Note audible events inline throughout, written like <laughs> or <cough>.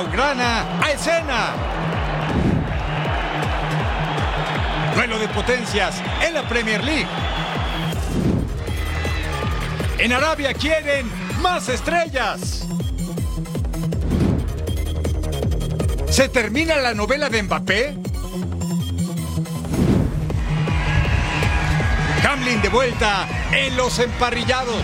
Blaugrana a escena. Duelo de potencias en la Premier League. En Arabia quieren más estrellas. ¿Se termina la novela de Mbappé? Hamlin de vuelta en los emparrillados.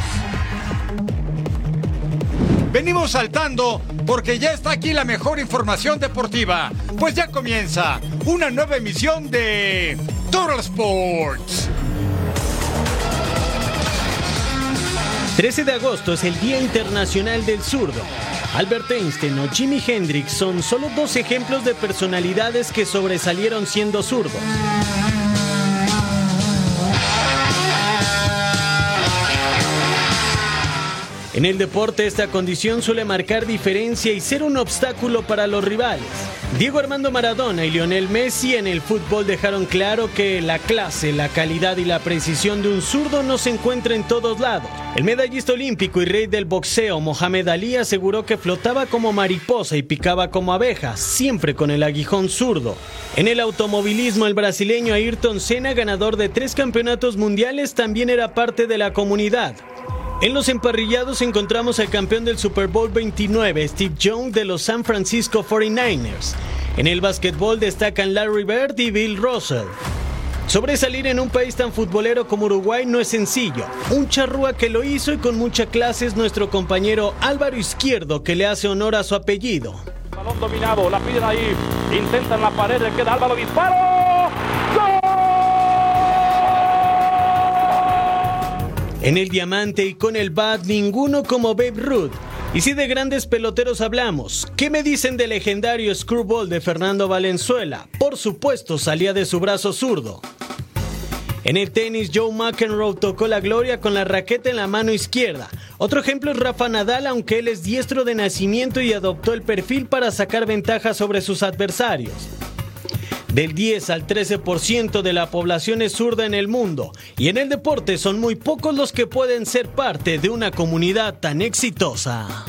Venimos saltando porque ya está aquí la mejor información deportiva. Pues ya comienza una nueva emisión de Total Sports. 13 de agosto es el Día Internacional del Zurdo. Albert Einstein o Jimi Hendrix son solo dos ejemplos de personalidades que sobresalieron siendo zurdos. En el deporte esta condición suele marcar diferencia y ser un obstáculo para los rivales. Diego Armando Maradona y Lionel Messi en el fútbol dejaron claro que la clase, la calidad y la precisión de un zurdo no se encuentra en todos lados. El medallista olímpico y rey del boxeo Mohamed Ali aseguró que flotaba como mariposa y picaba como abeja, siempre con el aguijón zurdo. En el automovilismo el brasileño Ayrton Senna, ganador de tres campeonatos mundiales, también era parte de la comunidad. En los emparrillados encontramos al campeón del Super Bowl 29, Steve Young de los San Francisco 49ers. En el básquetbol destacan Larry Bird y Bill Russell. Sobresalir en un país tan futbolero como Uruguay no es sencillo. Un charrúa que lo hizo y con mucha clase es nuestro compañero Álvaro Izquierdo que le hace honor a su apellido. Dominado, la piden ahí, intentan la pared, le queda Álvaro, disparo. ¡Gol! En el diamante y con el bat, ninguno como Babe Ruth. Y si de grandes peloteros hablamos, ¿qué me dicen del legendario screwball de Fernando Valenzuela? Por supuesto, salía de su brazo zurdo. En el tenis, Joe McEnroe tocó la gloria con la raqueta en la mano izquierda. Otro ejemplo es Rafa Nadal, aunque él es diestro de nacimiento y adoptó el perfil para sacar ventaja sobre sus adversarios. Del 10 al 13% de la población es zurda en el mundo y en el deporte son muy pocos los que pueden ser parte de una comunidad tan exitosa.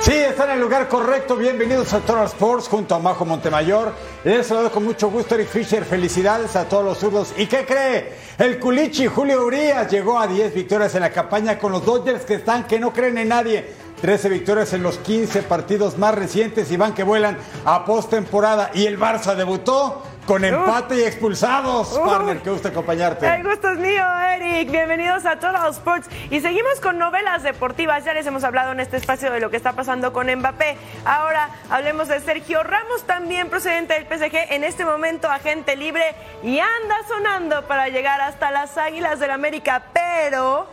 Sí, están en el lugar correcto. Bienvenidos a Total Sports junto a Majo Montemayor. Les saludo con mucho gusto Eric Fisher. Felicidades a todos los zurdos. ¿Y qué cree? El culichi Julio Urias llegó a 10 victorias en la campaña con los Dodgers que están que no creen en nadie. 13 victorias en los 15 partidos más recientes y van que vuelan a postemporada. Y el Barça debutó con empate y expulsados. Uh. Partner, qué gusto acompañarte. El gusto es mío, Eric. Bienvenidos a Total Sports. Y seguimos con novelas deportivas. Ya les hemos hablado en este espacio de lo que está pasando con Mbappé. Ahora hablemos de Sergio Ramos, también procedente del PSG. En este momento, agente libre y anda sonando para llegar hasta las Águilas del América. Pero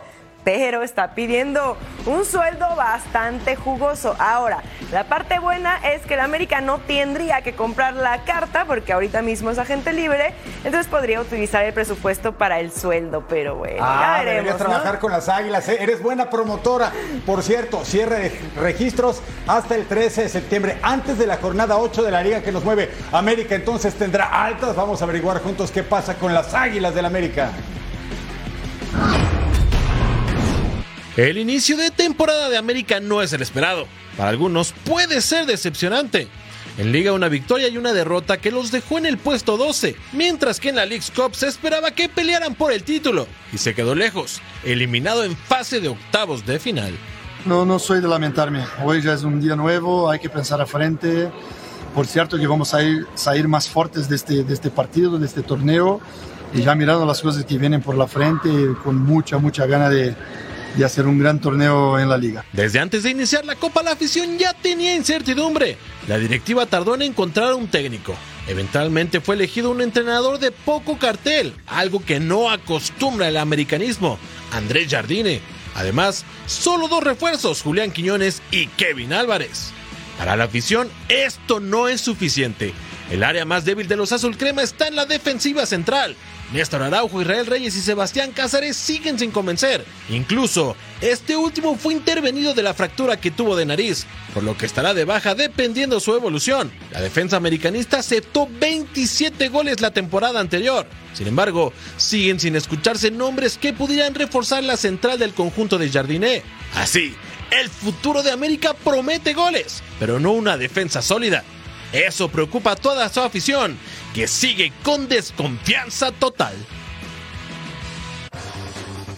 pero está pidiendo un sueldo bastante jugoso. Ahora, la parte buena es que el América no tendría que comprar la carta porque ahorita mismo es agente libre, entonces podría utilizar el presupuesto para el sueldo, pero bueno, Ah, ya veremos. ¿no? trabajar con las águilas. ¿eh? Eres buena promotora. Por cierto, cierre de registros hasta el 13 de septiembre, antes de la jornada 8 de la liga que nos mueve. América entonces tendrá altas. Vamos a averiguar juntos qué pasa con las águilas del América. El inicio de temporada de América no es el esperado. Para algunos puede ser decepcionante. En Liga una victoria y una derrota que los dejó en el puesto 12, mientras que en la League's Cup se esperaba que pelearan por el título y se quedó lejos, eliminado en fase de octavos de final. no, no soy de lamentarme. Hoy ya es un día nuevo, hay que pensar a frente. Por cierto que vamos a ir, salir más fuertes de este, de este partido, de este torneo, y ya mirando las cosas que vienen por la frente, con mucha, mucha gana de, de hacer un gran torneo en la liga. Desde antes de iniciar la Copa, la afición ya tenía incertidumbre. La directiva tardó en encontrar un técnico. Eventualmente fue elegido un entrenador de poco cartel, algo que no acostumbra el americanismo, Andrés Jardine. Además, solo dos refuerzos, Julián Quiñones y Kevin Álvarez. Para la afición, esto no es suficiente. El área más débil de los azul crema está en la defensiva central. Néstor Araujo, Israel Reyes y Sebastián Cázares siguen sin convencer. Incluso, este último fue intervenido de la fractura que tuvo de nariz, por lo que estará de baja dependiendo su evolución. La defensa americanista aceptó 27 goles la temporada anterior. Sin embargo, siguen sin escucharse nombres que pudieran reforzar la central del conjunto de Jardiné. Así, el futuro de América promete goles, pero no una defensa sólida. Eso preocupa a toda su afición, que sigue con desconfianza total.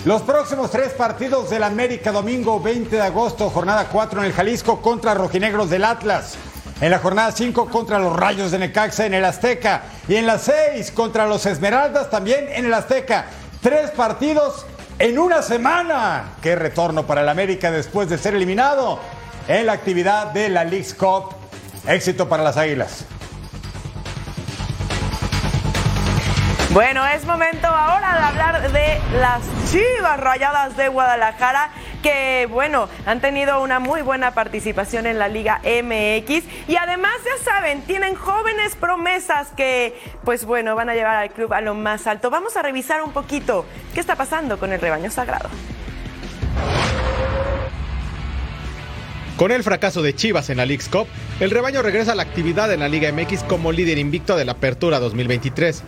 Los próximos tres partidos del América, domingo 20 de agosto, jornada 4 en el Jalisco contra Rojinegros del Atlas. En la jornada 5 contra los Rayos de Necaxa en el Azteca. Y en la 6 contra los Esmeraldas también en el Azteca. Tres partidos en una semana. Qué retorno para el América después de ser eliminado en la actividad de la League's Cup. Éxito para las Águilas. Bueno, es momento ahora de hablar de las Chivas Rayadas de Guadalajara que, bueno, han tenido una muy buena participación en la Liga MX y además, ya saben, tienen jóvenes promesas que, pues bueno, van a llevar al club a lo más alto. Vamos a revisar un poquito qué está pasando con el rebaño sagrado. Con el fracaso de Chivas en la League's Cup, el rebaño regresa a la actividad en la Liga MX como líder invicto de la Apertura 2023.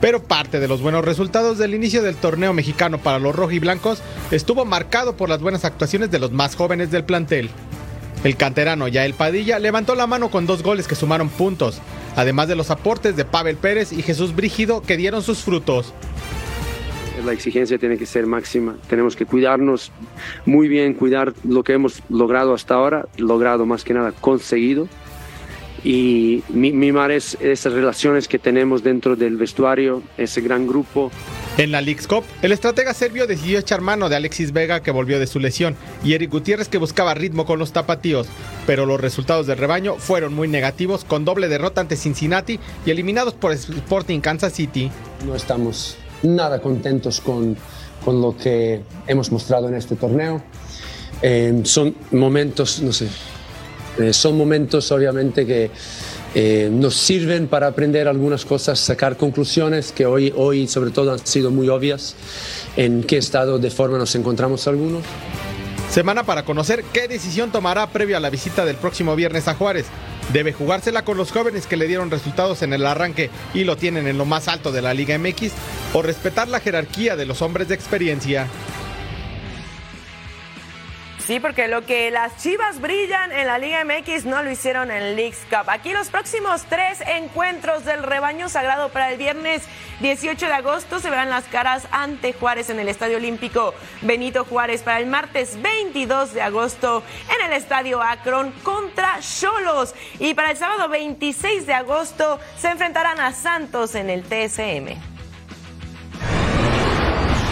Pero parte de los buenos resultados del inicio del torneo mexicano para los rojiblancos estuvo marcado por las buenas actuaciones de los más jóvenes del plantel. El canterano Yael Padilla levantó la mano con dos goles que sumaron puntos, además de los aportes de Pavel Pérez y Jesús Brígido que dieron sus frutos la exigencia tiene que ser máxima. Tenemos que cuidarnos muy bien, cuidar lo que hemos logrado hasta ahora, logrado más que nada, conseguido. Y mimar es, esas relaciones que tenemos dentro del vestuario, ese gran grupo. En la League's Cup, el estratega serbio decidió echar mano de Alexis Vega que volvió de su lesión y Eric Gutiérrez que buscaba ritmo con los tapatíos, pero los resultados del rebaño fueron muy negativos con doble derrota ante Cincinnati y eliminados por Sporting Kansas City. No estamos nada contentos con, con lo que hemos mostrado en este torneo. Eh, son momentos, no sé, eh, son momentos obviamente que eh, nos sirven para aprender algunas cosas, sacar conclusiones que hoy, hoy sobre todo han sido muy obvias en qué estado de forma nos encontramos algunos. Semana para conocer qué decisión tomará previo a la visita del próximo viernes a Juárez. Debe jugársela con los jóvenes que le dieron resultados en el arranque y lo tienen en lo más alto de la Liga MX o respetar la jerarquía de los hombres de experiencia. Sí, porque lo que las Chivas brillan en la Liga MX no lo hicieron en Leagues Cup. Aquí los próximos tres encuentros del rebaño sagrado para el viernes 18 de agosto se verán las caras ante Juárez en el Estadio Olímpico Benito Juárez para el martes 22 de agosto en el Estadio Akron contra Cholos y para el sábado 26 de agosto se enfrentarán a Santos en el TSM.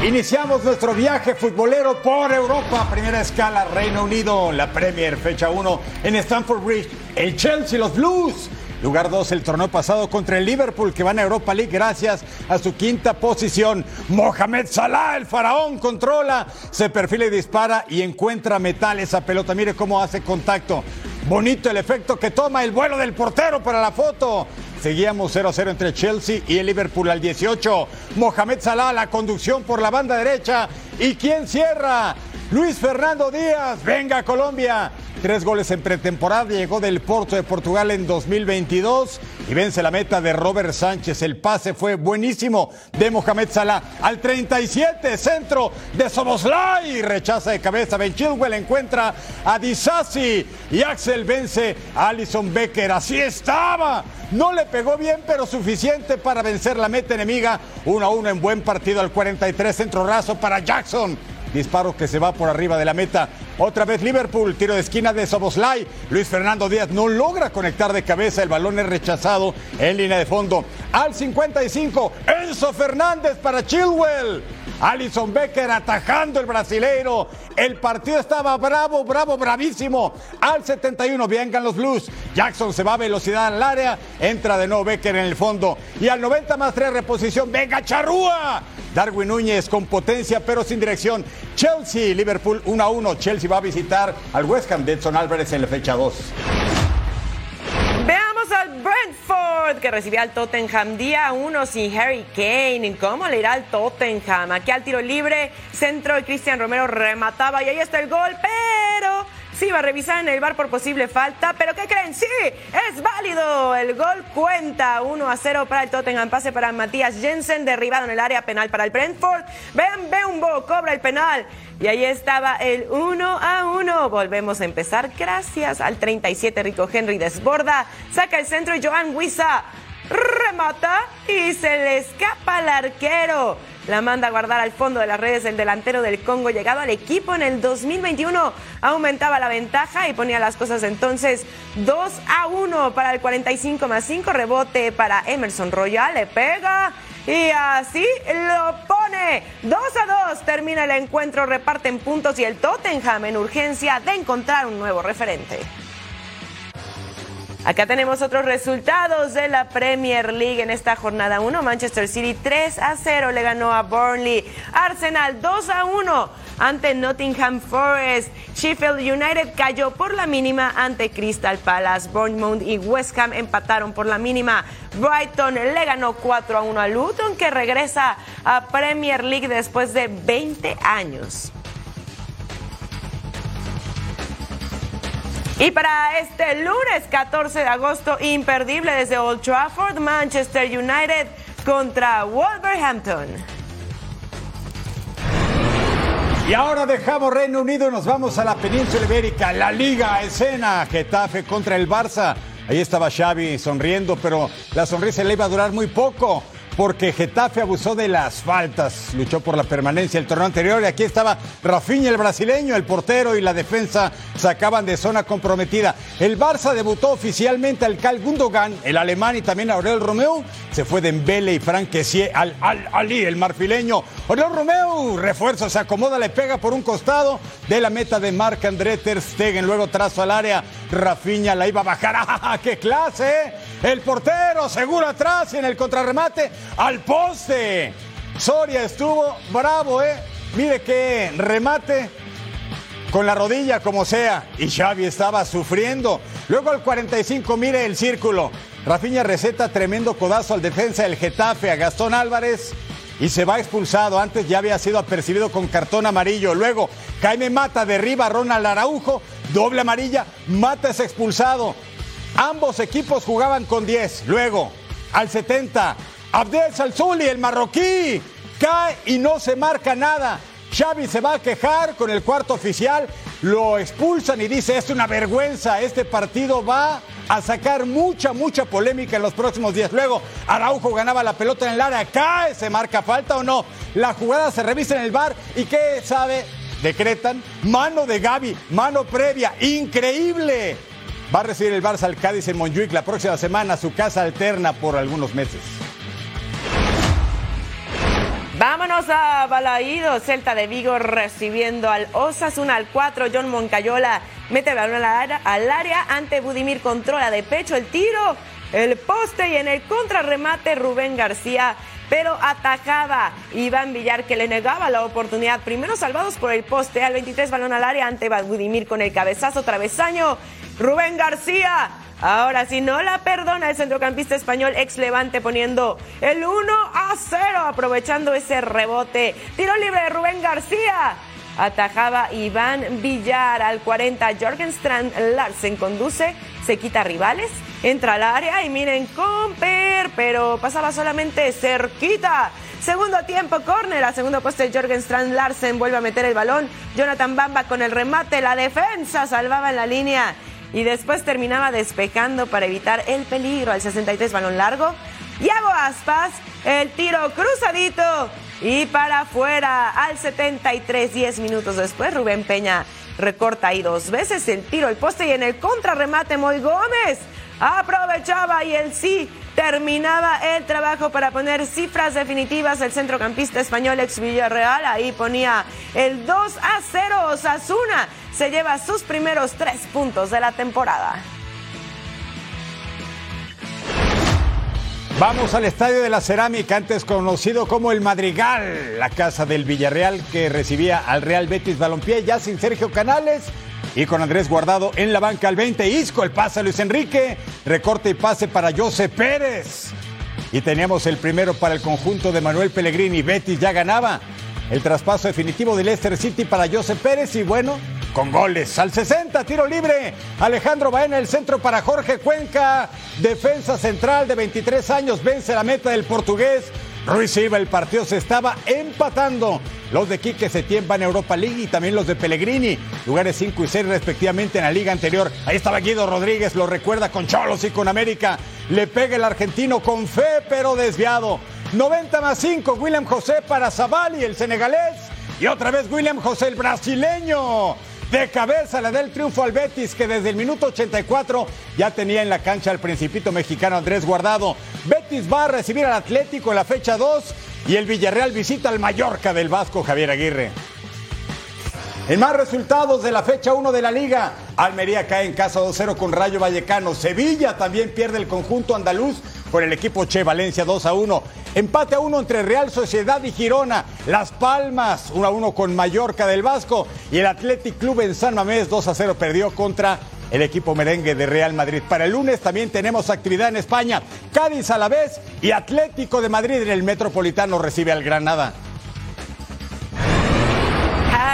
Iniciamos nuestro viaje futbolero por Europa. Primera escala, Reino Unido, la Premier, fecha 1 en Stamford Bridge. El Chelsea, los Blues. Lugar 2 el torneo pasado contra el Liverpool que van a Europa League gracias a su quinta posición. Mohamed Salah, el faraón, controla, se perfila y dispara y encuentra metal esa pelota. Mire cómo hace contacto. Bonito el efecto que toma el vuelo del portero para la foto. Seguíamos 0 0 entre Chelsea y el Liverpool al 18. Mohamed Salah, la conducción por la banda derecha. ¿Y quién cierra? Luis Fernando Díaz. Venga, Colombia. Tres goles en pretemporada, llegó del Porto de Portugal en 2022 y vence la meta de Robert Sánchez. El pase fue buenísimo de Mohamed Salah al 37, centro de Soboslai, rechaza de cabeza. Ben Chilwell encuentra a Disasi y Axel vence a Alison Becker. Así estaba. No le pegó bien, pero suficiente para vencer la meta enemiga. 1 a 1 en buen partido al 43, centro raso para Jackson disparo que se va por arriba de la meta. Otra vez Liverpool, tiro de esquina de Soboslai. Luis Fernando Díaz no logra conectar de cabeza, el balón es rechazado en línea de fondo. Al 55, Enzo Fernández para Chilwell. Alison Becker atajando el brasileiro. El partido estaba bravo, bravo, bravísimo. Al 71 vengan los Blues. Jackson se va a velocidad al área. Entra de nuevo Becker en el fondo. Y al 90 más 3 reposición. Venga Charrúa. Darwin Núñez con potencia pero sin dirección. Chelsea, Liverpool 1 a 1. Chelsea va a visitar al West Ham Edson Álvarez en la fecha 2. Al Brentford que recibía al Tottenham día 1 sin Harry Kane. ¿Cómo le irá al Tottenham? Aquí al tiro libre, centro de Cristian Romero remataba y ahí está el gol, pero Sí, va a revisar en el bar por posible falta, pero ¿qué creen? Sí, es válido. El gol cuenta 1 a 0 para el Tottenham. Pase para Matías Jensen, derribado en el área penal para el Brentford. Vean, Beumbo cobra el penal. Y ahí estaba el 1 a 1. Volvemos a empezar gracias al 37 Rico Henry desborda. Saca el centro y Joan Huiza remata y se le escapa al arquero. La manda a guardar al fondo de las redes el delantero del Congo, llegado al equipo en el 2021, aumentaba la ventaja y ponía las cosas entonces 2 a 1 para el 45 más 5, rebote para Emerson Royal, le pega y así lo pone. 2 a 2 termina el encuentro, reparten puntos y el Tottenham en urgencia de encontrar un nuevo referente. Acá tenemos otros resultados de la Premier League en esta jornada 1. Manchester City 3 a 0 le ganó a Burnley. Arsenal 2 a 1 ante Nottingham Forest. Sheffield United cayó por la mínima ante Crystal Palace. Bournemouth y West Ham empataron por la mínima. Brighton le ganó 4 a 1 a Luton que regresa a Premier League después de 20 años. Y para este lunes 14 de agosto, imperdible desde Old Trafford, Manchester United contra Wolverhampton. Y ahora dejamos Reino Unido y nos vamos a la península ibérica, la Liga Escena, Getafe contra el Barça. Ahí estaba Xavi sonriendo, pero la sonrisa le iba a durar muy poco porque Getafe abusó de las faltas, luchó por la permanencia el torneo anterior y aquí estaba Rafinha el brasileño, el portero y la defensa sacaban de zona comprometida. El Barça debutó oficialmente al Cal Gundogan, el alemán y también Aurel Romeo, se fue Dembele y Frank al, al Ali, el marfileño. Aurel Romeo, refuerzo, se acomoda, le pega por un costado de la meta de Marc André Ter Stegen, luego trazo al área, Rafinha la iba a bajar, <laughs> ¡ah, qué clase! El portero seguro atrás en el contrarremate al poste. Soria estuvo bravo, ¿eh? Mire qué remate con la rodilla como sea. Y Xavi estaba sufriendo. Luego al 45, mire el círculo. Rafiña receta tremendo codazo al defensa del Getafe, a Gastón Álvarez. Y se va expulsado. Antes ya había sido apercibido con cartón amarillo. Luego Jaime Mata derriba a Ronald Araujo. Doble amarilla. Mata es expulsado. Ambos equipos jugaban con 10. Luego, al 70, Abdel Salzuli, el marroquí, cae y no se marca nada. Xavi se va a quejar con el cuarto oficial, lo expulsan y dice, es una vergüenza, este partido va a sacar mucha, mucha polémica en los próximos días. Luego, Araujo ganaba la pelota en el área, cae, se marca falta o no. La jugada se revisa en el bar y ¿qué sabe? Decretan mano de Gaby, mano previa, increíble. Va a recibir el Barça al Cádiz en Montjuic la próxima semana, su casa alterna por algunos meses. Vámonos a Balaído, Celta de Vigo recibiendo al Osasuna al 4, John Moncayola mete balón al área, ante Budimir controla de pecho el tiro, el poste y en el contrarremate Rubén García, pero atajaba Iván Villar que le negaba la oportunidad, primero salvados por el poste, al 23 balón al área ante Budimir con el cabezazo travesaño, Rubén García Ahora, si no la perdona el centrocampista español ex Levante poniendo el 1 a 0, aprovechando ese rebote. Tiro libre de Rubén García. Atajaba Iván Villar al 40. Jorgen Strand Larsen conduce, se quita rivales, entra al área y miren, Comper, pero pasaba solamente cerquita. Segundo tiempo, córner, a segundo puesto Jorgen Strand Larsen vuelve a meter el balón. Jonathan Bamba con el remate, la defensa salvaba en la línea y después terminaba despejando para evitar el peligro al 63 balón largo. hago Aspas, el tiro cruzadito y para afuera al 73, 10 minutos después, Rubén Peña recorta ahí dos veces el tiro al poste y en el contrarremate Moy Gómez aprovechaba y el sí terminaba el trabajo para poner cifras definitivas el centrocampista español ex Villarreal. Ahí ponía el 2 a 0. Osasuna se lleva sus primeros tres puntos de la temporada. Vamos al Estadio de la Cerámica, antes conocido como el Madrigal, la casa del Villarreal que recibía al Real Betis Balompié, ya sin Sergio Canales y con Andrés Guardado en la banca al 20. Isco, el pase a Luis Enrique, recorte y pase para José Pérez. Y teníamos el primero para el conjunto de Manuel Pellegrini. Betis ya ganaba el traspaso definitivo de Leicester City para José Pérez y bueno, con goles. Al 60, tiro libre. Alejandro Baena, el centro para Jorge Cuenca. Defensa central de 23 años, vence la meta del portugués. Ruiz Silva, el partido se estaba empatando. Los de Quique Setién van a Europa League y también los de Pellegrini, lugares 5 y 6 respectivamente en la liga anterior. Ahí estaba Guido Rodríguez, lo recuerda con Cholos y con América. Le pega el argentino con fe, pero desviado. 90 más 5, William José para Zabali, el senegalés. Y otra vez William José, el brasileño. De cabeza la del triunfo al Betis, que desde el minuto 84 ya tenía en la cancha al principito mexicano Andrés Guardado. Betis va a recibir al Atlético en la fecha 2 y el Villarreal visita al Mallorca del Vasco Javier Aguirre. En más resultados de la fecha 1 de la liga, Almería cae en casa 2-0 con Rayo Vallecano. Sevilla también pierde el conjunto andaluz con el equipo Che Valencia 2 1. Empate a 1 entre Real Sociedad y Girona. Las Palmas 1 1 con Mallorca del Vasco. Y el Athletic Club en San Mamés 2 0 perdió contra el equipo merengue de Real Madrid. Para el lunes también tenemos actividad en España. Cádiz a la vez y Atlético de Madrid en el Metropolitano recibe al Granada.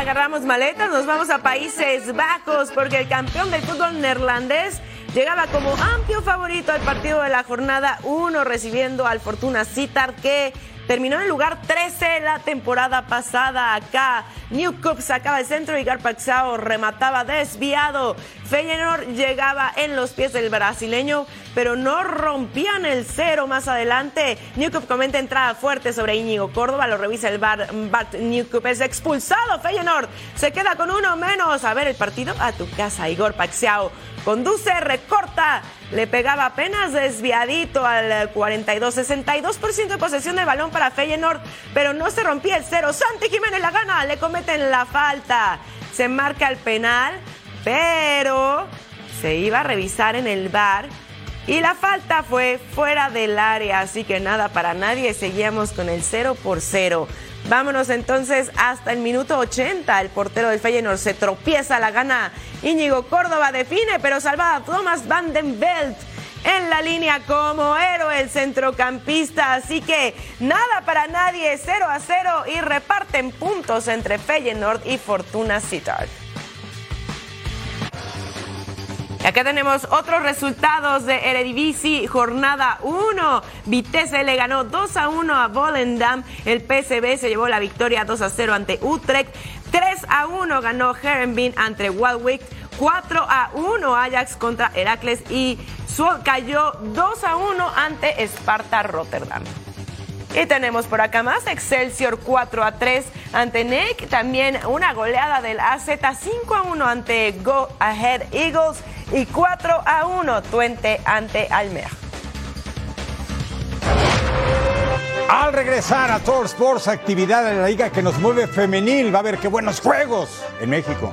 Agarramos maletas, nos vamos a Países Bajos porque el campeón del fútbol neerlandés llegaba como amplio favorito al partido de la jornada 1 recibiendo al Fortuna Citar que terminó en el lugar 13 la temporada pasada acá. Newcup sacaba el centro y Garpaxao remataba desviado. Feyenoord llegaba en los pies del brasileño, pero no rompían el cero más adelante. Newcup comenta entrada fuerte sobre Íñigo Córdoba, lo revisa el bar. Bart Newcup es expulsado. Feyenoord se queda con uno menos. A ver el partido a tu casa, Igor Paxiao. Conduce, recorta, le pegaba apenas desviadito al 42, 62% de posesión del balón para Feyenoord, pero no se rompía el cero. Santi Jiménez la gana, le cometen la falta. Se marca el penal, pero se iba a revisar en el bar y la falta fue fuera del área, así que nada para nadie, seguíamos con el 0 por 0. Vámonos entonces hasta el minuto 80. El portero del Feyenoord se tropieza, la gana Íñigo Córdoba define, pero salvada Thomas Van den Belt en la línea como héroe el centrocampista. Así que nada para nadie, 0 a 0 y reparten puntos entre Feyenoord y Fortuna Sittard. Acá tenemos otros resultados de Eredivisie, jornada 1. Vitesse le ganó 2 a 1 a Volendam. El PSV se llevó la victoria 2 a 0 ante Utrecht. 3 a 1 ganó Herenveen ante Walwick. 4 a 1 Ajax contra Heracles y Suol cayó 2 a 1 ante Sparta Rotterdam. Y tenemos por acá más, Excelsior 4 a 3 ante NEC, también una goleada del AZ 5 a 1 ante Go Ahead Eagles y 4 a 1 Tuente ante Almeja. Al regresar a Tour Sports, actividad en la liga que nos mueve femenil, va a haber qué buenos juegos en México.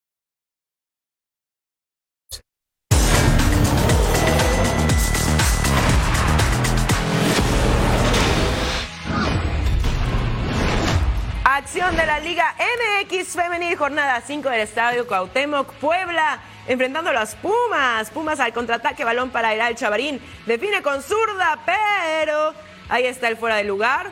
Acción de la Liga MX Femenil, jornada 5 del Estadio Cuauhtémoc, Puebla, enfrentando a los Pumas. Pumas al contraataque, balón para Iral Chavarín. Define con zurda, pero ahí está el fuera de lugar.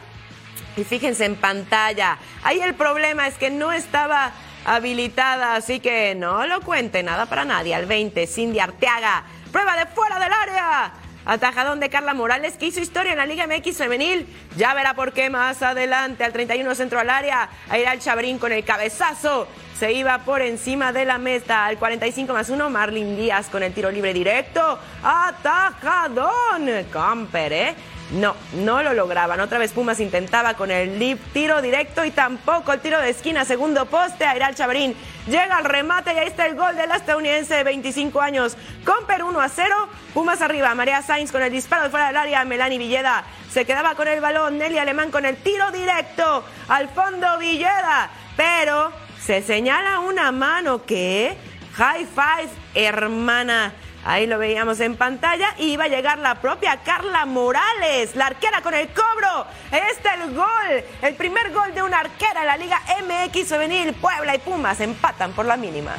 Y fíjense en pantalla. Ahí el problema es que no estaba habilitada, así que no lo cuente, nada para nadie. Al 20, Cindy Arteaga. Prueba de fuera del área. Atajadón de Carla Morales, que hizo historia en la Liga MX femenil. Ya verá por qué más adelante. Al 31 centro al área. A ir al Chabrín con el cabezazo. Se iba por encima de la meta. Al 45 más 1, Marlin Díaz con el tiro libre directo. Atajadón. Camper, ¿eh? No, no lo lograban. Otra vez Pumas intentaba con el lip tiro directo y tampoco el tiro de esquina, segundo poste. Airal Chabrín llega al remate y ahí está el gol del estadounidense de 25 años. Comper 1 a 0. Pumas arriba. María Sainz con el disparo de fuera del área. Melanie Villeda se quedaba con el balón. Nelly Alemán con el tiro directo. Al fondo Villeda. Pero se señala una mano que. High five, hermana. Ahí lo veíamos en pantalla y iba a llegar la propia Carla Morales, la arquera con el cobro. Ahí está el gol, el primer gol de una arquera en la Liga MX Femenil. Puebla y Pumas empatan por la mínima.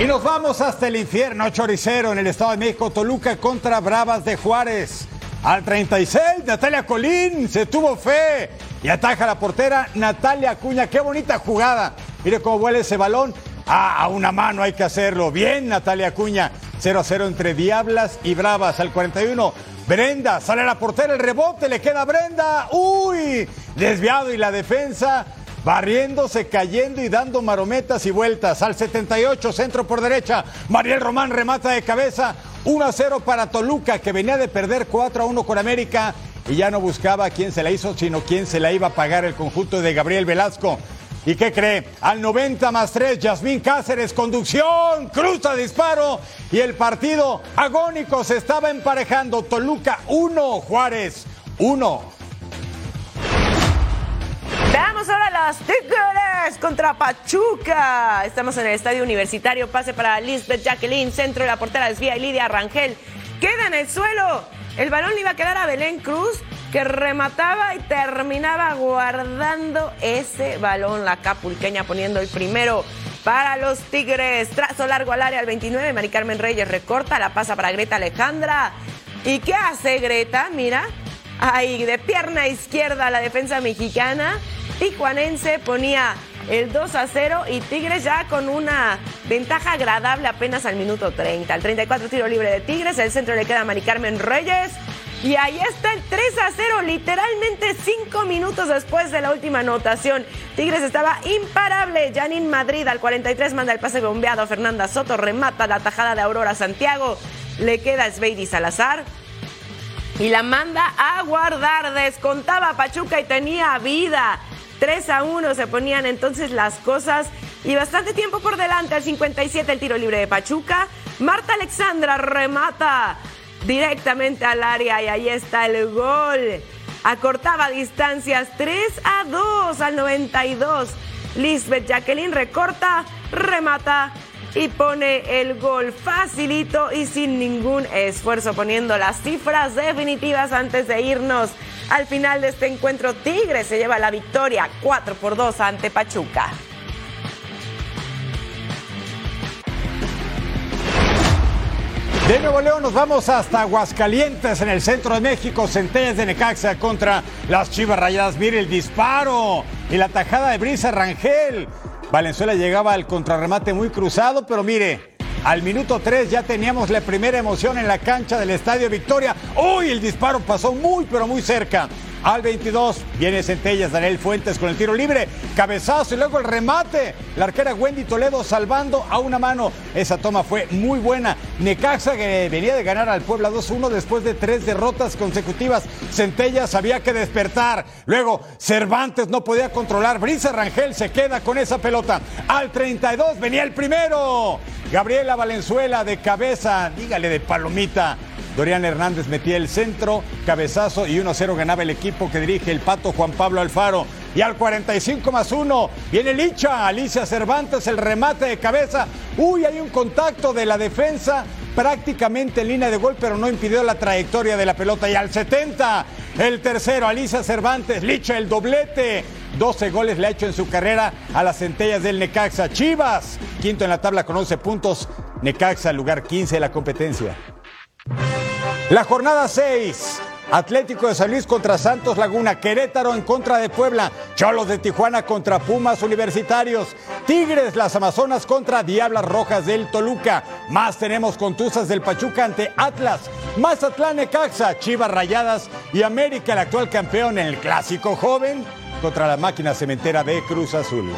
Y nos vamos hasta el infierno choricero en el Estado de México, Toluca contra Bravas de Juárez. Al 36, Natalia Colín se tuvo fe y ataja la portera Natalia Acuña. Qué bonita jugada. Mire cómo vuela ese balón. Ah, a una mano hay que hacerlo. Bien, Natalia Acuña. 0 a 0 entre Diablas y Bravas. Al 41, Brenda sale a la portera. El rebote le queda a Brenda. Uy, desviado y la defensa barriéndose, cayendo y dando marometas y vueltas. Al 78, centro por derecha. Mariel Román remata de cabeza. 1 a 0 para Toluca, que venía de perder 4 a 1 con América y ya no buscaba quién se la hizo, sino quién se la iba a pagar el conjunto de Gabriel Velasco. ¿Y qué cree? Al 90 más 3, Yasmín Cáceres, conducción, cruza disparo y el partido agónico se estaba emparejando. Toluca 1, Juárez 1. Veamos ahora las Tigres contra Pachuca. Estamos en el estadio universitario. Pase para Lisbeth Jacqueline. Centro de la portera desvía y Lidia Rangel. Queda en el suelo. El balón le iba a quedar a Belén Cruz, que remataba y terminaba guardando ese balón. La capulqueña poniendo el primero para los Tigres. Trazo largo al área al 29. Mari Carmen Reyes recorta. La pasa para Greta Alejandra. ¿Y qué hace Greta? Mira. Ahí, de pierna izquierda la defensa mexicana. Tijuanense ponía el 2 a 0 y Tigres ya con una ventaja agradable apenas al minuto 30. Al 34 tiro libre de Tigres, el centro le queda a Mari Carmen Reyes. Y ahí está el 3 a 0, literalmente 5 minutos después de la última anotación. Tigres estaba imparable. Janine Madrid al 43 manda el pase bombeado. Fernanda Soto remata la tajada de Aurora Santiago. Le queda Sveidi Salazar. Y la manda a guardar. Descontaba Pachuca y tenía vida. 3 a 1 se ponían entonces las cosas y bastante tiempo por delante al 57 el tiro libre de Pachuca. Marta Alexandra remata directamente al área y ahí está el gol. Acortaba distancias 3 a 2 al 92. Lisbeth Jacqueline recorta, remata y pone el gol facilito y sin ningún esfuerzo poniendo las cifras definitivas antes de irnos. Al final de este encuentro, Tigre se lleva la victoria 4 por 2 ante Pachuca. De Nuevo León nos vamos hasta Aguascalientes, en el centro de México. Centellas de Necaxa contra las Chivas Rayadas. Mire el disparo y la tajada de Brisa Rangel. Valenzuela llegaba al contrarremate muy cruzado, pero mire, al minuto 3 ya teníamos la primera emoción en la cancha del Estadio Victoria. ¡Uy! El disparo pasó muy, pero muy cerca. Al 22 viene Centellas, Daniel Fuentes con el tiro libre, cabezazo y luego el remate. La arquera Wendy Toledo salvando a una mano. Esa toma fue muy buena. Necaxa que venía de ganar al Puebla 2-1 después de tres derrotas consecutivas. Centellas había que despertar. Luego Cervantes no podía controlar. Brisa Rangel se queda con esa pelota. Al 32 venía el primero. Gabriela Valenzuela de cabeza, dígale de palomita. Dorian Hernández metía el centro, cabezazo y 1-0 ganaba el equipo que dirige el pato Juan Pablo Alfaro. Y al 45 más 1 viene Licha, Alicia Cervantes, el remate de cabeza. Uy, hay un contacto de la defensa prácticamente en línea de gol, pero no impidió la trayectoria de la pelota. Y al 70, el tercero, Alicia Cervantes, Licha el doblete. 12 goles le ha hecho en su carrera a las centellas del Necaxa. Chivas, quinto en la tabla con 11 puntos. Necaxa, lugar 15 de la competencia. La jornada 6. Atlético de San Luis contra Santos Laguna, Querétaro en contra de Puebla, Cholos de Tijuana contra Pumas Universitarios, Tigres las Amazonas contra Diablas Rojas del Toluca, más tenemos Contuzas del Pachuca ante Atlas, Mazatlán Necaxa, Chivas Rayadas y América el actual campeón en el clásico joven contra la máquina cementera de Cruz Azul.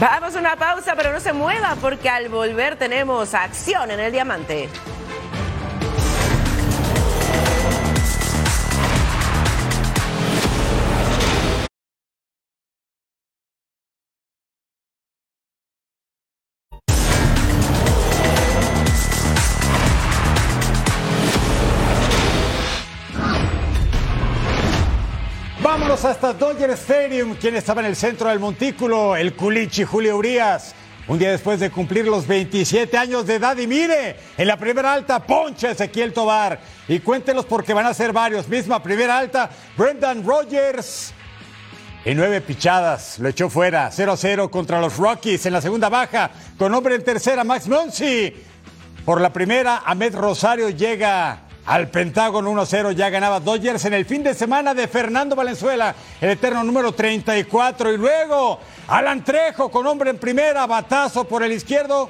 Vamos a una pausa, pero no se mueva porque al volver tenemos acción en el diamante. Hasta Dodger Stadium, quien estaba en el centro del montículo, el culichi Julio Urias. Un día después de cumplir los 27 años de edad y mire, en la primera alta, poncha Ezequiel Tobar. Y cuéntelos porque van a ser varios. Misma primera alta, Brendan Rogers. Y nueve pichadas, lo echó fuera. 0-0 contra los Rockies en la segunda baja. Con hombre en tercera, Max Muncy. Por la primera, Ahmed Rosario llega al Pentágono 1-0 ya ganaba Dodgers en el fin de semana de Fernando Valenzuela, el eterno número 34. Y luego Alan Trejo con hombre en primera, batazo por el izquierdo.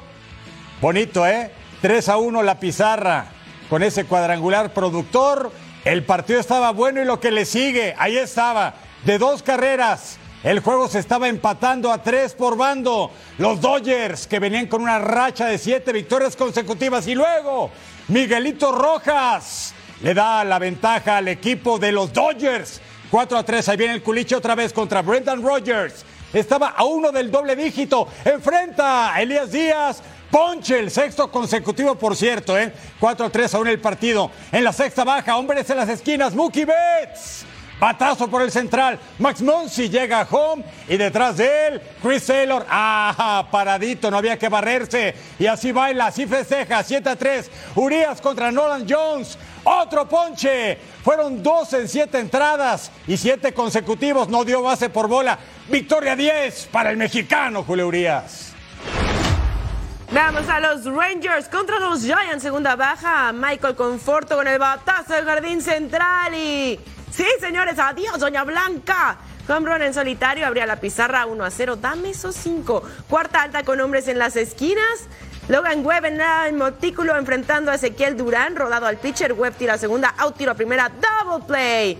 Bonito, ¿eh? 3 a 1 la pizarra con ese cuadrangular productor. El partido estaba bueno y lo que le sigue, ahí estaba, de dos carreras. El juego se estaba empatando a tres por bando. Los Dodgers que venían con una racha de siete victorias consecutivas y luego Miguelito Rojas le da la ventaja al equipo de los Dodgers. 4 a 3, ahí viene el culiche otra vez contra Brendan Rogers. Estaba a uno del doble dígito. Enfrenta a Elías Díaz. Ponche, el sexto consecutivo, por cierto, ¿eh? 4 a 3 aún el partido. En la sexta baja, hombres en las esquinas, Mookie Betts. Batazo por el central. Max Muncy llega a home y detrás de él, Chris Taylor. Ah, paradito, no había que barrerse. Y así baila, así festeja. 7 a 3. Urias contra Nolan Jones. Otro ponche. Fueron dos en siete entradas y siete consecutivos. No dio base por bola. Victoria 10 para el mexicano Julio Urias. Veamos a los Rangers contra los Giants. Segunda baja. Michael Conforto con el batazo del jardín central y. Sí, señores, adiós, Doña Blanca. Home run en solitario, abría la pizarra 1 a 0. Dame esos 5. Cuarta alta con hombres en las esquinas. Logan Webb en el montículo enfrentando a Ezequiel Durán, rodado al pitcher. Webb tira segunda, out tiro primera, double play.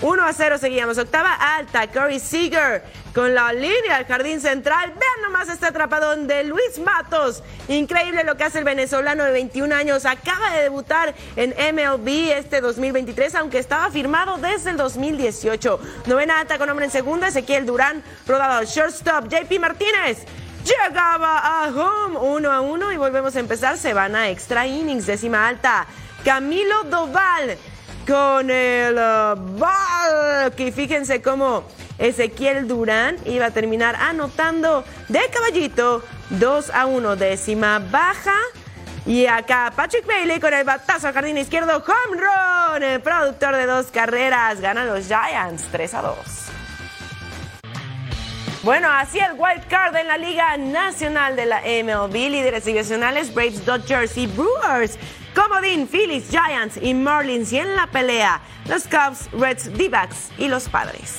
1 a 0 seguíamos. Octava alta, Corey Seager con la línea al jardín central. Vean nomás este atrapadón de Luis Matos. Increíble lo que hace el venezolano de 21 años. Acaba de debutar en MLB este 2023, aunque estaba firmado desde el 2018. Novena alta con hombre en segunda, Ezequiel Durán, rodado shortstop. JP Martínez llegaba a home 1 a 1 y volvemos a empezar. Se van a extra innings, décima alta. Camilo Doval con el ball. Que fíjense cómo Ezequiel Durán iba a terminar anotando de caballito 2 a 1, décima baja. Y acá Patrick Bailey con el batazo al jardín izquierdo, home run, el productor de dos carreras, gana los Giants 3 a 2. Bueno, así el wild card en la Liga Nacional de la MLB, líderes divisionales Braves, Dodgers y Brewers. Comodín, Phillies, Giants y Marlins y en la pelea los Cubs, Reds, D-backs y los Padres.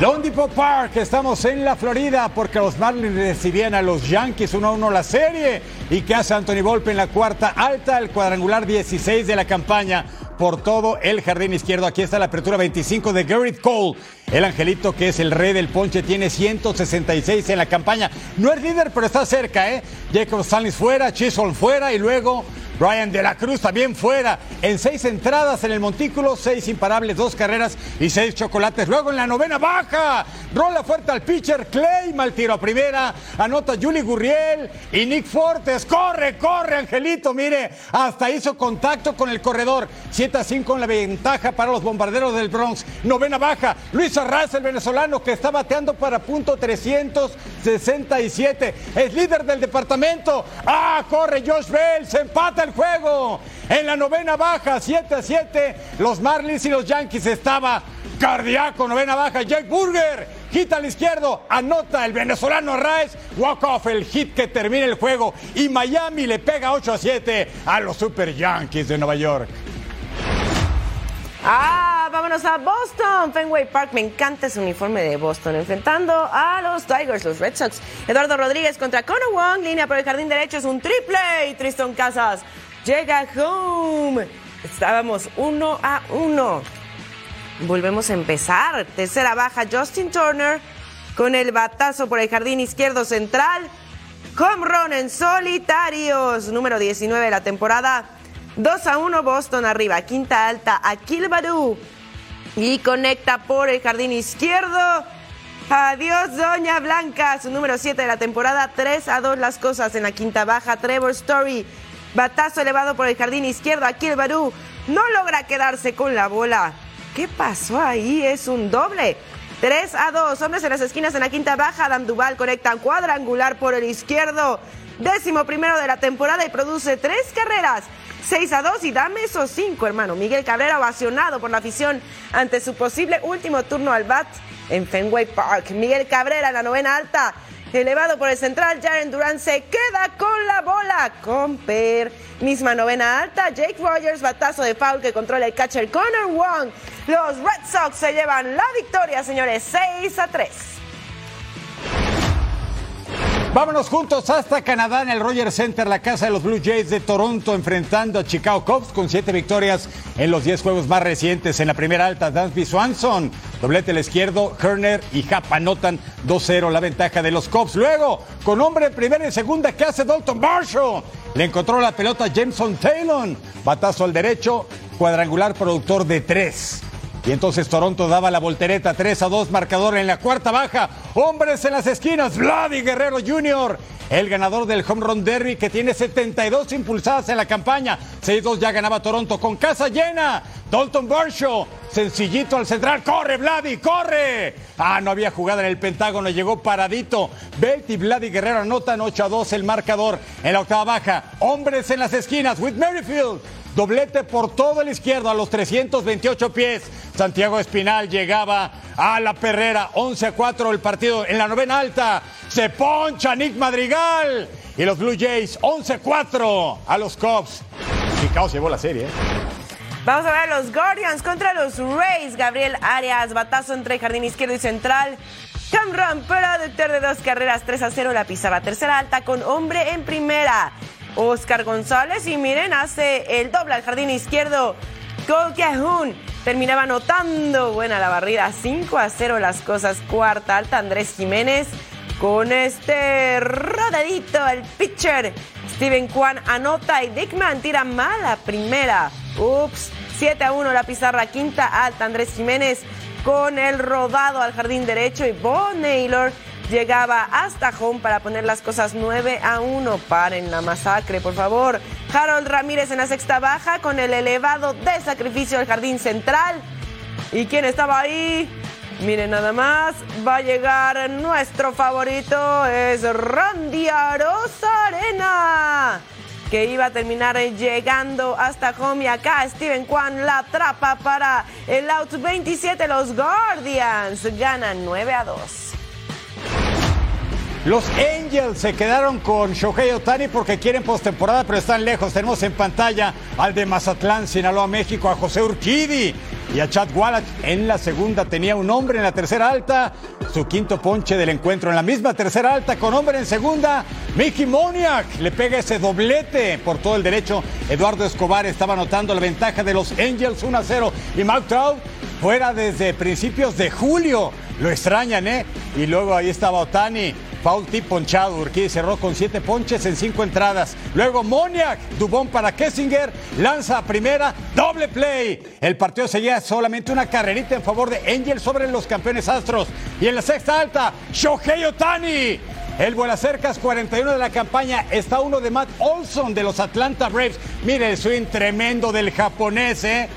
Lone Depot Park, estamos en la Florida porque los Marlins recibían a los Yankees 1 a 1 la serie. ¿Y qué hace Anthony Volpe en la cuarta alta? El cuadrangular 16 de la campaña por todo el jardín izquierdo. Aquí está la apertura 25 de Garrett Cole. El angelito que es el rey del ponche tiene 166 en la campaña. No es líder, pero está cerca, ¿eh? Jacob Stanley fuera, Chisholm fuera y luego Brian de la Cruz también fuera. En seis entradas en el montículo, seis imparables, dos carreras y seis chocolates. Luego en la novena baja, rola fuerte al pitcher, Clay, mal tiro a primera, anota Julie Gurriel y Nick Fortes. Corre, corre, Angelito, mire, hasta hizo contacto con el corredor. 7 a 5 en la ventaja para los bombarderos del Bronx. Novena baja, Luis Arraez, el venezolano que está bateando para punto 367. Es líder del departamento. Ah, corre Josh Bell, se empata el juego. En la novena baja, 7 a 7, los Marlins y los Yankees estaba cardíaco, novena baja, Jake Burger, hit al izquierdo, anota el venezolano Raes, walk off el hit que termina el juego y Miami le pega 8 a 7 a los Super Yankees de Nueva York. Ah, vámonos a Boston, Fenway Park. Me encanta ese uniforme de Boston, enfrentando a los Tigers, los Red Sox. Eduardo Rodríguez contra Conor Wong, línea por el jardín derecho, es un triple. Y Tristan Casas llega home. Estábamos uno a uno. Volvemos a empezar. Tercera baja, Justin Turner con el batazo por el jardín izquierdo central. Home run en solitarios, número 19 de la temporada. 2 a 1 Boston arriba, quinta alta Akil Badú y conecta por el jardín izquierdo. Adiós Doña Blanca, su número 7 de la temporada, 3 a 2 las cosas en la quinta baja. Trevor Story, batazo elevado por el jardín izquierdo. Akil no logra quedarse con la bola. ¿Qué pasó ahí? Es un doble. 3 a 2, hombres en las esquinas en la quinta baja. Adam Duval conecta cuadrangular por el izquierdo. Décimo primero de la temporada y produce tres carreras. 6 a 2 y dame esos 5, hermano. Miguel Cabrera ovacionado por la afición ante su posible último turno al bat en Fenway Park. Miguel Cabrera en la novena alta, elevado por el central. Jaren Durán se queda con la bola. Comper. Misma novena alta. Jake Rogers, batazo de foul que controla el catcher Connor Wong. Los Red Sox se llevan la victoria, señores. 6 a 3. Vámonos juntos hasta Canadá en el Rogers Center, la casa de los Blue Jays de Toronto, enfrentando a Chicago Cubs con siete victorias en los diez juegos más recientes. En la primera alta, Dansby Swanson, doblete al izquierdo, Herner y Japa anotan 2-0 la ventaja de los Cubs. Luego, con hombre en primera y segunda, ¿qué hace Dalton Marshall? Le encontró la pelota Jameson Taylor, batazo al derecho, cuadrangular productor de tres. Y entonces Toronto daba la voltereta 3 a 2, marcador en la cuarta baja. Hombres en las esquinas, Vladi Guerrero Jr., el ganador del Home Run Derby que tiene 72 impulsadas en la campaña. 6-2 ya ganaba Toronto con casa llena. Dalton Barshaw, sencillito al central, corre Vladi, corre. Ah, no había jugada en el Pentágono, llegó paradito. Belt y Vladi Guerrero anotan 8 a 2 el marcador en la octava baja. Hombres en las esquinas, with Merrifield. Doblete por todo el izquierdo a los 328 pies. Santiago Espinal llegaba a la perrera. 11 a 4 el partido en la novena alta. Se poncha Nick Madrigal. Y los Blue Jays 11 a 4 a los Cubs. Chicago se llevó la serie. ¿eh? Vamos a ver a los Guardians contra los Rays. Gabriel Arias, batazo entre jardín izquierdo y central. Cameron, productor de dos carreras, 3 a 0 la pizarra. Tercera alta con hombre en primera. Oscar González y miren, hace el doble al jardín izquierdo. Cole terminaba anotando. Buena la barrida, 5 a 0 las cosas. Cuarta alta, Andrés Jiménez con este rodadito, el pitcher. Steven Kwan anota y Dickman tira mala primera. Ups, 7 a 1 la pizarra. Quinta alta, Andrés Jiménez con el rodado al jardín derecho y Bo Naylor llegaba hasta home para poner las cosas 9 a 1. Paren la masacre, por favor. Harold Ramírez en la sexta baja con el elevado de sacrificio del jardín central. ¿Y quién estaba ahí? Miren nada más, va a llegar nuestro favorito, es Randy Arena, que iba a terminar llegando hasta home y acá Steven Kwan la atrapa para el out 27, los Guardians ganan 9 a 2. Los Angels se quedaron con Shohei Otani porque quieren postemporada, pero están lejos. Tenemos en pantalla al de Mazatlán, Sinaloa, México, a José Urquidi y a Chad Wallach. En la segunda tenía un hombre en la tercera alta, su quinto ponche del encuentro. En la misma tercera alta, con hombre en segunda, Mickey Moniak le pega ese doblete por todo el derecho. Eduardo Escobar estaba anotando la ventaja de los Angels 1 a 0 y Mark Trout fuera desde principios de julio. Lo extrañan, ¿eh? Y luego ahí estaba Otani. Foul tip ponchado. Urquidi cerró con siete ponches en cinco entradas. Luego Moniak, Dubón para Kessinger, lanza a primera, doble play. El partido seguía solamente una carrerita en favor de Angel sobre los campeones astros. Y en la sexta alta, Shohei Otani. El vuela cercas 41 de la campaña está uno de Matt Olson de los Atlanta Braves. Mire el swing tremendo del japonés, ¿eh?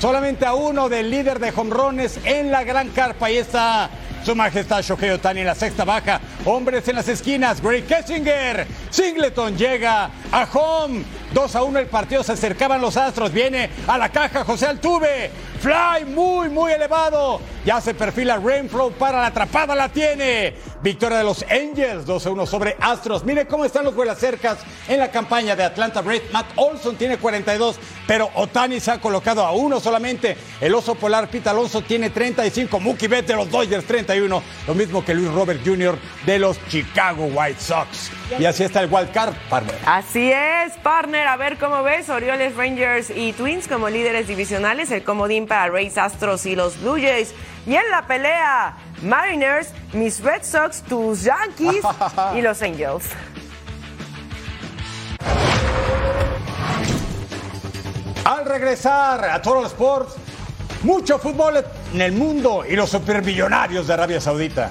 Solamente a uno del líder de jonrones en la gran carpa. Ahí está su majestad Shohei Otani en la sexta baja. Hombres en las esquinas. Greg Kessinger. Singleton llega a home. 2 a 1 el partido, se acercaban los Astros. Viene a la caja José Altuve. Fly muy, muy elevado. Ya se perfila Rainflow para la atrapada, la tiene. Victoria de los Angels, 2 a 1 sobre Astros. Mire cómo están los cercas en la campaña de Atlanta Braves. Matt Olson tiene 42, pero Otani se ha colocado a uno solamente. El oso polar Pete Alonso tiene 35. Mookie Betts los Dodgers 31. Lo mismo que Luis Robert Jr. de los Chicago White Sox. Y así está el wild card, partner. Así es, partner. A ver cómo ves. Orioles, Rangers y Twins como líderes divisionales. El comodín para Rays, Astros y los Blue Jays. Y en la pelea, Mariners, mis Red Sox, tus Yankees <laughs> y los Angels. Al regresar a Total Sports, mucho fútbol en el mundo y los supermillonarios de Arabia Saudita.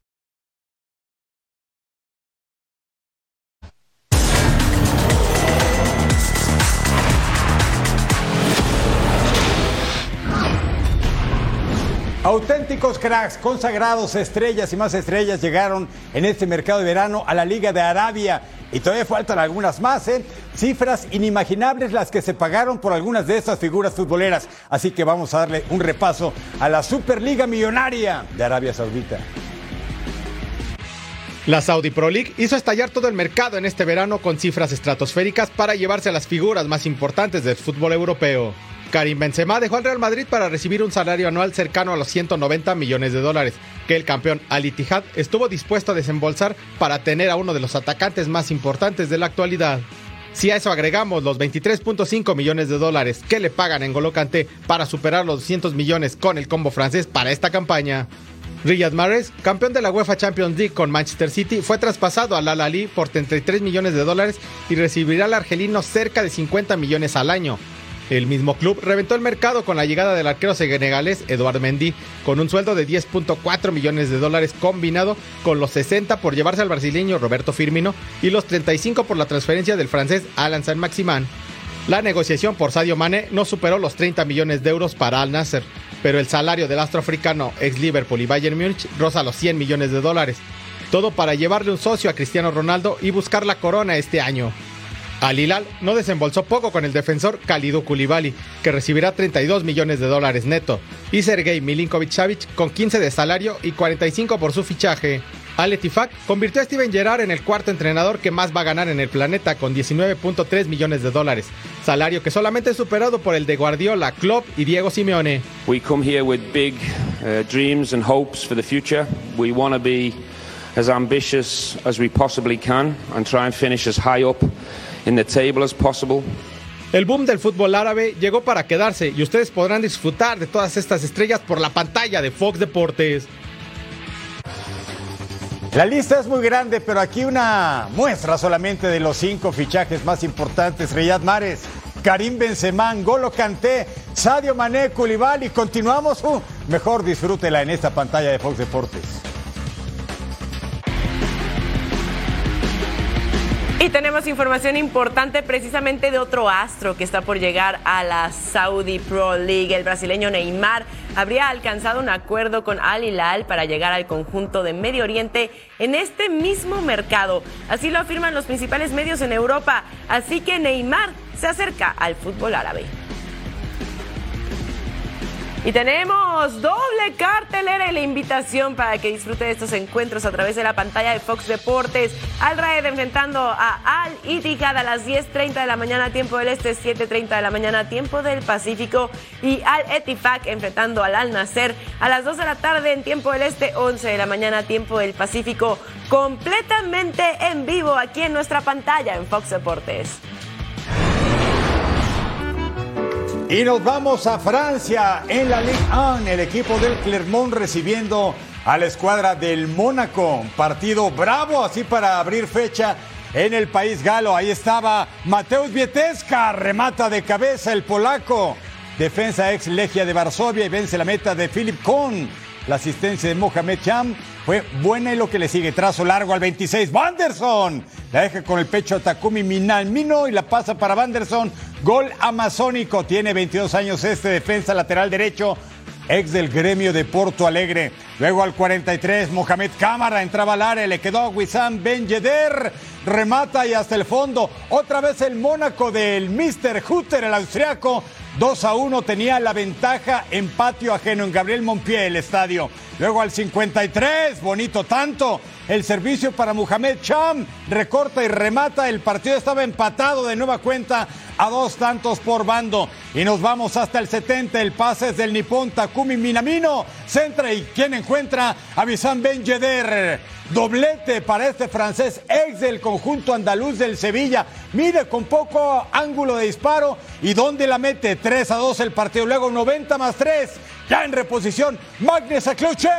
Auténticos cracks, consagrados, estrellas y más estrellas llegaron en este mercado de verano a la Liga de Arabia. Y todavía faltan algunas más, ¿eh? Cifras inimaginables las que se pagaron por algunas de estas figuras futboleras. Así que vamos a darle un repaso a la Superliga Millonaria de Arabia Saudita. La Saudi Pro League hizo estallar todo el mercado en este verano con cifras estratosféricas para llevarse a las figuras más importantes del fútbol europeo. Karim Benzema dejó al Real Madrid para recibir un salario anual cercano a los 190 millones de dólares, que el campeón Al Ittihad estuvo dispuesto a desembolsar para tener a uno de los atacantes más importantes de la actualidad. Si a eso agregamos los 23.5 millones de dólares que le pagan en Golo para superar los 200 millones con el combo francés para esta campaña, Riyad Mahrez, campeón de la UEFA Champions League con Manchester City, fue traspasado al Al Ali por 33 millones de dólares y recibirá al argelino cerca de 50 millones al año, el mismo club reventó el mercado con la llegada del arquero senegalés Eduard Mendy, con un sueldo de 10.4 millones de dólares combinado con los 60 por llevarse al brasileño Roberto Firmino y los 35 por la transferencia del francés Alan Saint-Maximin. La negociación por Sadio Mane no superó los 30 millones de euros para Al Nasser, pero el salario del astro africano ex Liverpool y Bayern Múnich roza los 100 millones de dólares. Todo para llevarle un socio a Cristiano Ronaldo y buscar la corona este año. Al Hilal no desembolsó poco con el defensor Khalidou Koulibaly, que recibirá 32 millones de dólares neto, y Sergei Milinkovic-Savic con 15 de salario y 45 por su fichaje. Al Etifak convirtió a Steven Gerrard en el cuarto entrenador que más va a ganar en el planeta con 19.3 millones de dólares, salario que solamente es superado por el de Guardiola, Klopp y Diego Simeone. We come here with big uh, dreams and hopes for the future. We want to be as ambitious as we possibly can and try and finish as high up in the table as possible. El boom del fútbol árabe llegó para quedarse y ustedes podrán disfrutar de todas estas estrellas por la pantalla de Fox Deportes. La lista es muy grande, pero aquí una muestra solamente de los cinco fichajes más importantes. Riyad Mares, Karim Benzema, Golo Kanté, Sadio Mané, y Continuamos. Uh, mejor disfrútela en esta pantalla de Fox Deportes. Y tenemos información importante precisamente de otro astro que está por llegar a la Saudi Pro League. El brasileño Neymar habría alcanzado un acuerdo con Al Hilal para llegar al conjunto de Medio Oriente en este mismo mercado. Así lo afirman los principales medios en Europa. Así que Neymar se acerca al fútbol árabe. Y tenemos doble cartelera y la invitación para que disfrute de estos encuentros a través de la pantalla de Fox Deportes. Al Raed enfrentando a Al Ittihad a las 10.30 de la mañana tiempo del Este, 7.30 de la mañana tiempo del Pacífico. Y Al Etifak enfrentando al Al Nasser a las 2 de la tarde en tiempo del Este, 11 de la mañana tiempo del Pacífico. Completamente en vivo aquí en nuestra pantalla en Fox Deportes. Y nos vamos a Francia en la Ligue 1, el equipo del Clermont recibiendo a la escuadra del Mónaco. Partido bravo, así para abrir fecha en el país galo. Ahí estaba Mateusz Vietesca, remata de cabeza el polaco. Defensa ex Legia de Varsovia y vence la meta de Philip Kohn. La asistencia de Mohamed Cham fue buena y lo que le sigue. Trazo largo al 26. Vanderson la deja con el pecho a Takumi Minamino y la pasa para Vanderson. Gol amazónico. Tiene 22 años este defensa lateral derecho ex del gremio de Porto Alegre. Luego al 43, Mohamed Cámara entraba al área, le quedó a Wissam Ben Yedder, remata y hasta el fondo. Otra vez el Mónaco del Mr. Hutter, el austriaco. 2 a 1 tenía la ventaja en patio ajeno en Gabriel Monpié, el estadio. Luego al 53, bonito tanto. El servicio para Mohamed Cham recorta y remata. El partido estaba empatado de nueva cuenta a dos tantos por bando. Y nos vamos hasta el 70. El pase es del nipón Takumi Minamino. Centra y quien encuentra a Bissam Ben Yedder. Doblete para este francés ex del conjunto andaluz del Sevilla. Mide con poco ángulo de disparo. ¿Y dónde la mete? 3 a 2 el partido. Luego 90 más 3. Ya en reposición. Magnus Acluche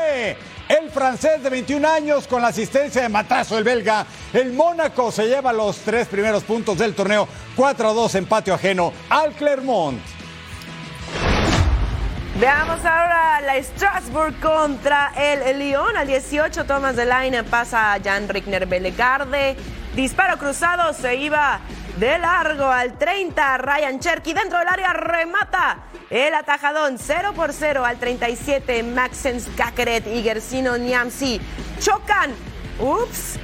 el francés de 21 años con la asistencia de Matazo, el belga. El Mónaco se lleva los tres primeros puntos del torneo, 4 a 2 en patio ajeno al Clermont. Veamos ahora la Strasbourg contra el Lyon. Al 18, Thomas Delaine pasa a Jan Rickner Belegarde. Disparo cruzado, se iba de largo al 30. Ryan Cherky dentro del área remata. El atajadón 0 por 0 al 37. Maxens Kakeret y Gersino Niamsi chocan. Ups.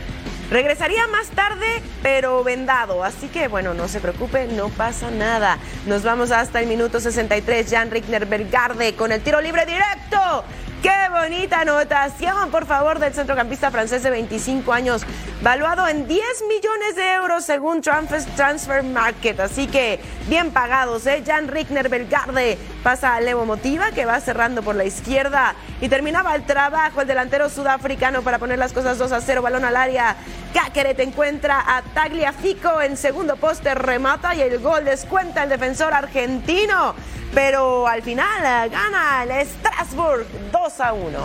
Regresaría más tarde, pero vendado. Así que, bueno, no se preocupe, no pasa nada. Nos vamos hasta el minuto 63. Jan Rickner Belgarde con el tiro libre directo. Qué bonita anotación, por favor, del centrocampista francés de 25 años, valuado en 10 millones de euros según Transfer Market. Así que bien pagados, ¿eh? Jan Rickner Belgarde pasa a Levo Motiva, que va cerrando por la izquierda y terminaba el trabajo el delantero sudafricano para poner las cosas 2 a 0, balón al área. Cáqueret encuentra a Tagliafico en segundo poste, remata y el gol descuenta el defensor argentino pero al final gana el Strasbourg 2 a 1.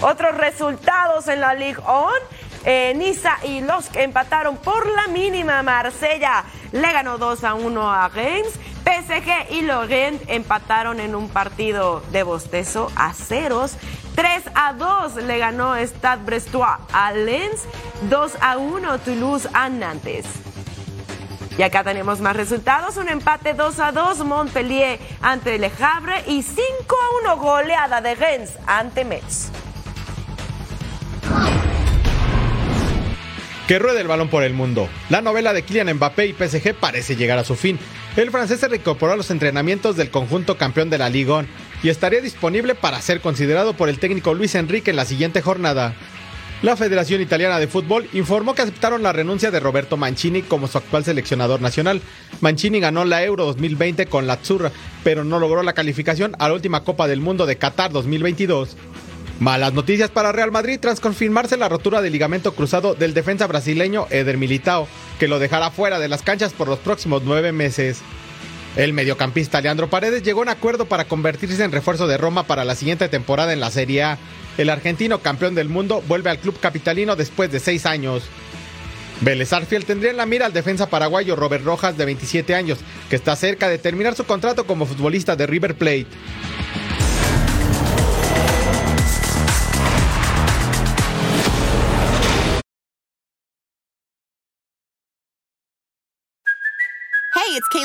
Otros resultados en la Ligue 1. Eh, Niza y Losk empataron por la mínima. Marsella le ganó 2 a 1 a Reims. PSG y Lorient empataron en un partido de bostezo a ceros. 3 a 2 le ganó Stade Brestois a Lens. 2 a 1 Toulouse a Nantes. Y acá tenemos más resultados. Un empate 2 a 2 Montpellier ante Le Havre y 5 a 1 goleada de Rennes ante Metz. Que ruede el balón por el mundo. La novela de Kylian Mbappé y PSG parece llegar a su fin. El francés se reincorporó a los entrenamientos del conjunto campeón de la Ligue 1 y estaría disponible para ser considerado por el técnico Luis Enrique en la siguiente jornada. La Federación Italiana de Fútbol informó que aceptaron la renuncia de Roberto Mancini como su actual seleccionador nacional. Mancini ganó la Euro 2020 con la Azzurra, pero no logró la calificación a la última Copa del Mundo de Qatar 2022. Malas noticias para Real Madrid tras confirmarse la rotura del ligamento cruzado del defensa brasileño Eder Militao, que lo dejará fuera de las canchas por los próximos nueve meses. El mediocampista Leandro Paredes llegó a un acuerdo para convertirse en refuerzo de Roma para la siguiente temporada en la Serie A. El argentino campeón del mundo vuelve al club capitalino después de seis años. Vélez Arfiel tendría en la mira al defensa paraguayo Robert Rojas de 27 años, que está cerca de terminar su contrato como futbolista de River Plate.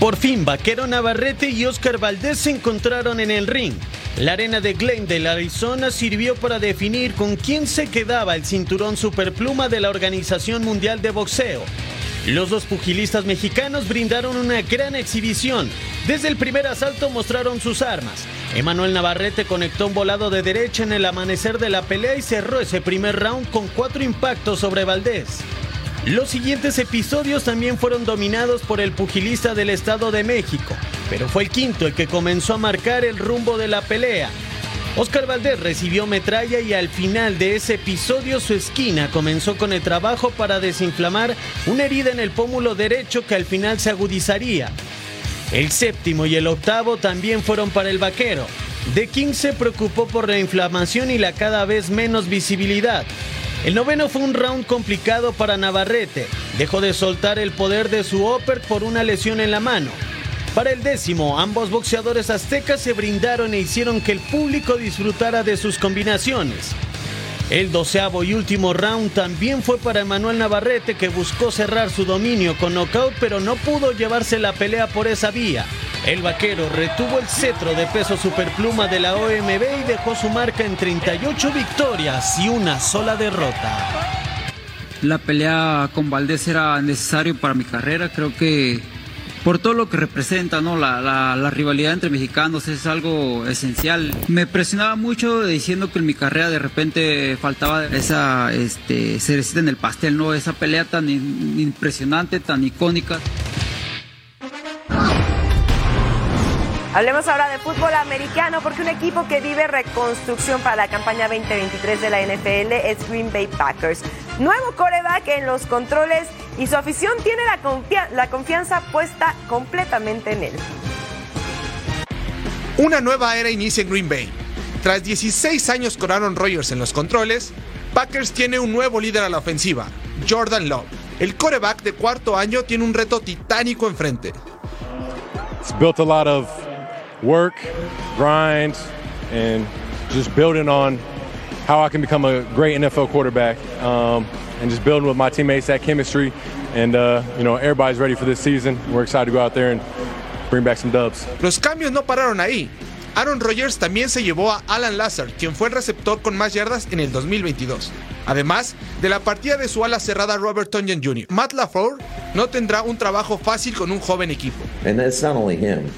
Por fin, Vaquero Navarrete y Oscar Valdés se encontraron en el ring. La arena de Glendale, Arizona, sirvió para definir con quién se quedaba el cinturón superpluma de la Organización Mundial de Boxeo. Los dos pugilistas mexicanos brindaron una gran exhibición. Desde el primer asalto mostraron sus armas. Emanuel Navarrete conectó un volado de derecha en el amanecer de la pelea y cerró ese primer round con cuatro impactos sobre Valdés. Los siguientes episodios también fueron dominados por el pugilista del Estado de México, pero fue el quinto el que comenzó a marcar el rumbo de la pelea. Oscar Valdés recibió metralla y al final de ese episodio su esquina comenzó con el trabajo para desinflamar una herida en el pómulo derecho que al final se agudizaría. El séptimo y el octavo también fueron para el vaquero. The King se preocupó por la inflamación y la cada vez menos visibilidad. El noveno fue un round complicado para Navarrete. Dejó de soltar el poder de su upper por una lesión en la mano. Para el décimo, ambos boxeadores aztecas se brindaron e hicieron que el público disfrutara de sus combinaciones. El doceavo y último round también fue para Emanuel Navarrete que buscó cerrar su dominio con knockout pero no pudo llevarse la pelea por esa vía. El vaquero retuvo el cetro de peso superpluma de la OMB y dejó su marca en 38 victorias y una sola derrota. La pelea con Valdés era necesario para mi carrera, creo que por todo lo que representa, ¿no? La, la, rivalidad entre mexicanos es algo esencial. Me presionaba mucho diciendo que en mi carrera de repente faltaba esa este, cerecita en el pastel, ¿no? Esa pelea tan impresionante, tan icónica. Hablemos ahora de fútbol americano porque un equipo que vive reconstrucción para la campaña 2023 de la NFL es Green Bay Packers. Nuevo coreback en los controles y su afición tiene la, confia la confianza puesta completamente en él. Una nueva era inicia en Green Bay. Tras 16 años con Aaron Rodgers en los controles, Packers tiene un nuevo líder a la ofensiva, Jordan Love. El coreback de cuarto año tiene un reto titánico enfrente. It's built a lot of work, grind, and just building on how I can become a great NFL quarterback, um, and just building with my teammates that chemistry. And uh, you know, everybody's ready for this season. We're excited to go out there and bring back some dubs. Los cambios no pararon ahí. Aaron Rodgers también se llevó a Alan Lazar, quien fue el receptor con más yardas en el 2022. Además de la partida de su ala cerrada Robert Tonyan Jr., Matt LaFleur no tendrá un trabajo fácil con un joven equipo. And it's not only him.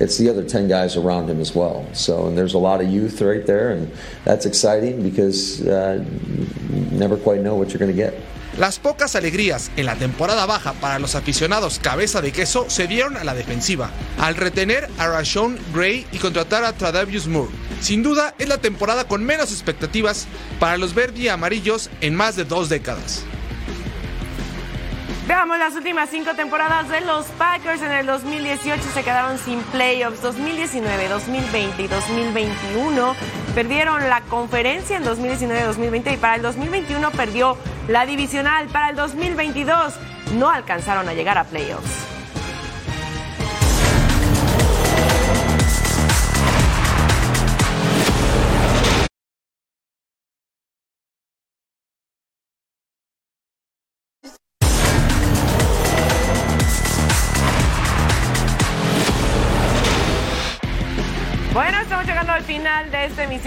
It's the other 10 guys around him as well. So, and there's a lot of youth right there, and that's exciting because uh, you never quite know what you're going to get. Las pocas alegrías en la temporada baja para los aficionados cabeza de queso se dieron a la defensiva, al retener a Rashon Gray y contratar a Tradavius Moore. Sin duda es la temporada con menos expectativas para los verde amarillos en más de dos décadas. Veamos las últimas cinco temporadas de los Packers. En el 2018 se quedaron sin playoffs. 2019, 2020 y 2021 perdieron la conferencia en 2019-2020 y para el 2021 perdió la divisional. Para el 2022 no alcanzaron a llegar a playoffs.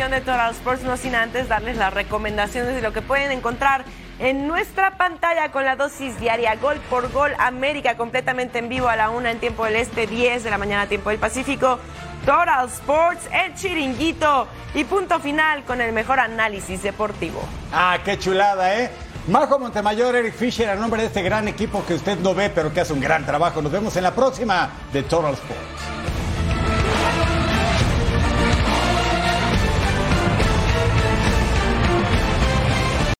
De Total Sports, no sin antes darles las recomendaciones de lo que pueden encontrar en nuestra pantalla con la dosis diaria Gol por Gol América, completamente en vivo a la una en tiempo del Este, 10 de la mañana tiempo del Pacífico. Total Sports, el chiringuito y punto final con el mejor análisis deportivo. Ah, qué chulada, ¿eh? Majo Montemayor, Eric Fisher, a nombre de este gran equipo que usted no ve, pero que hace un gran trabajo. Nos vemos en la próxima de Total Sports.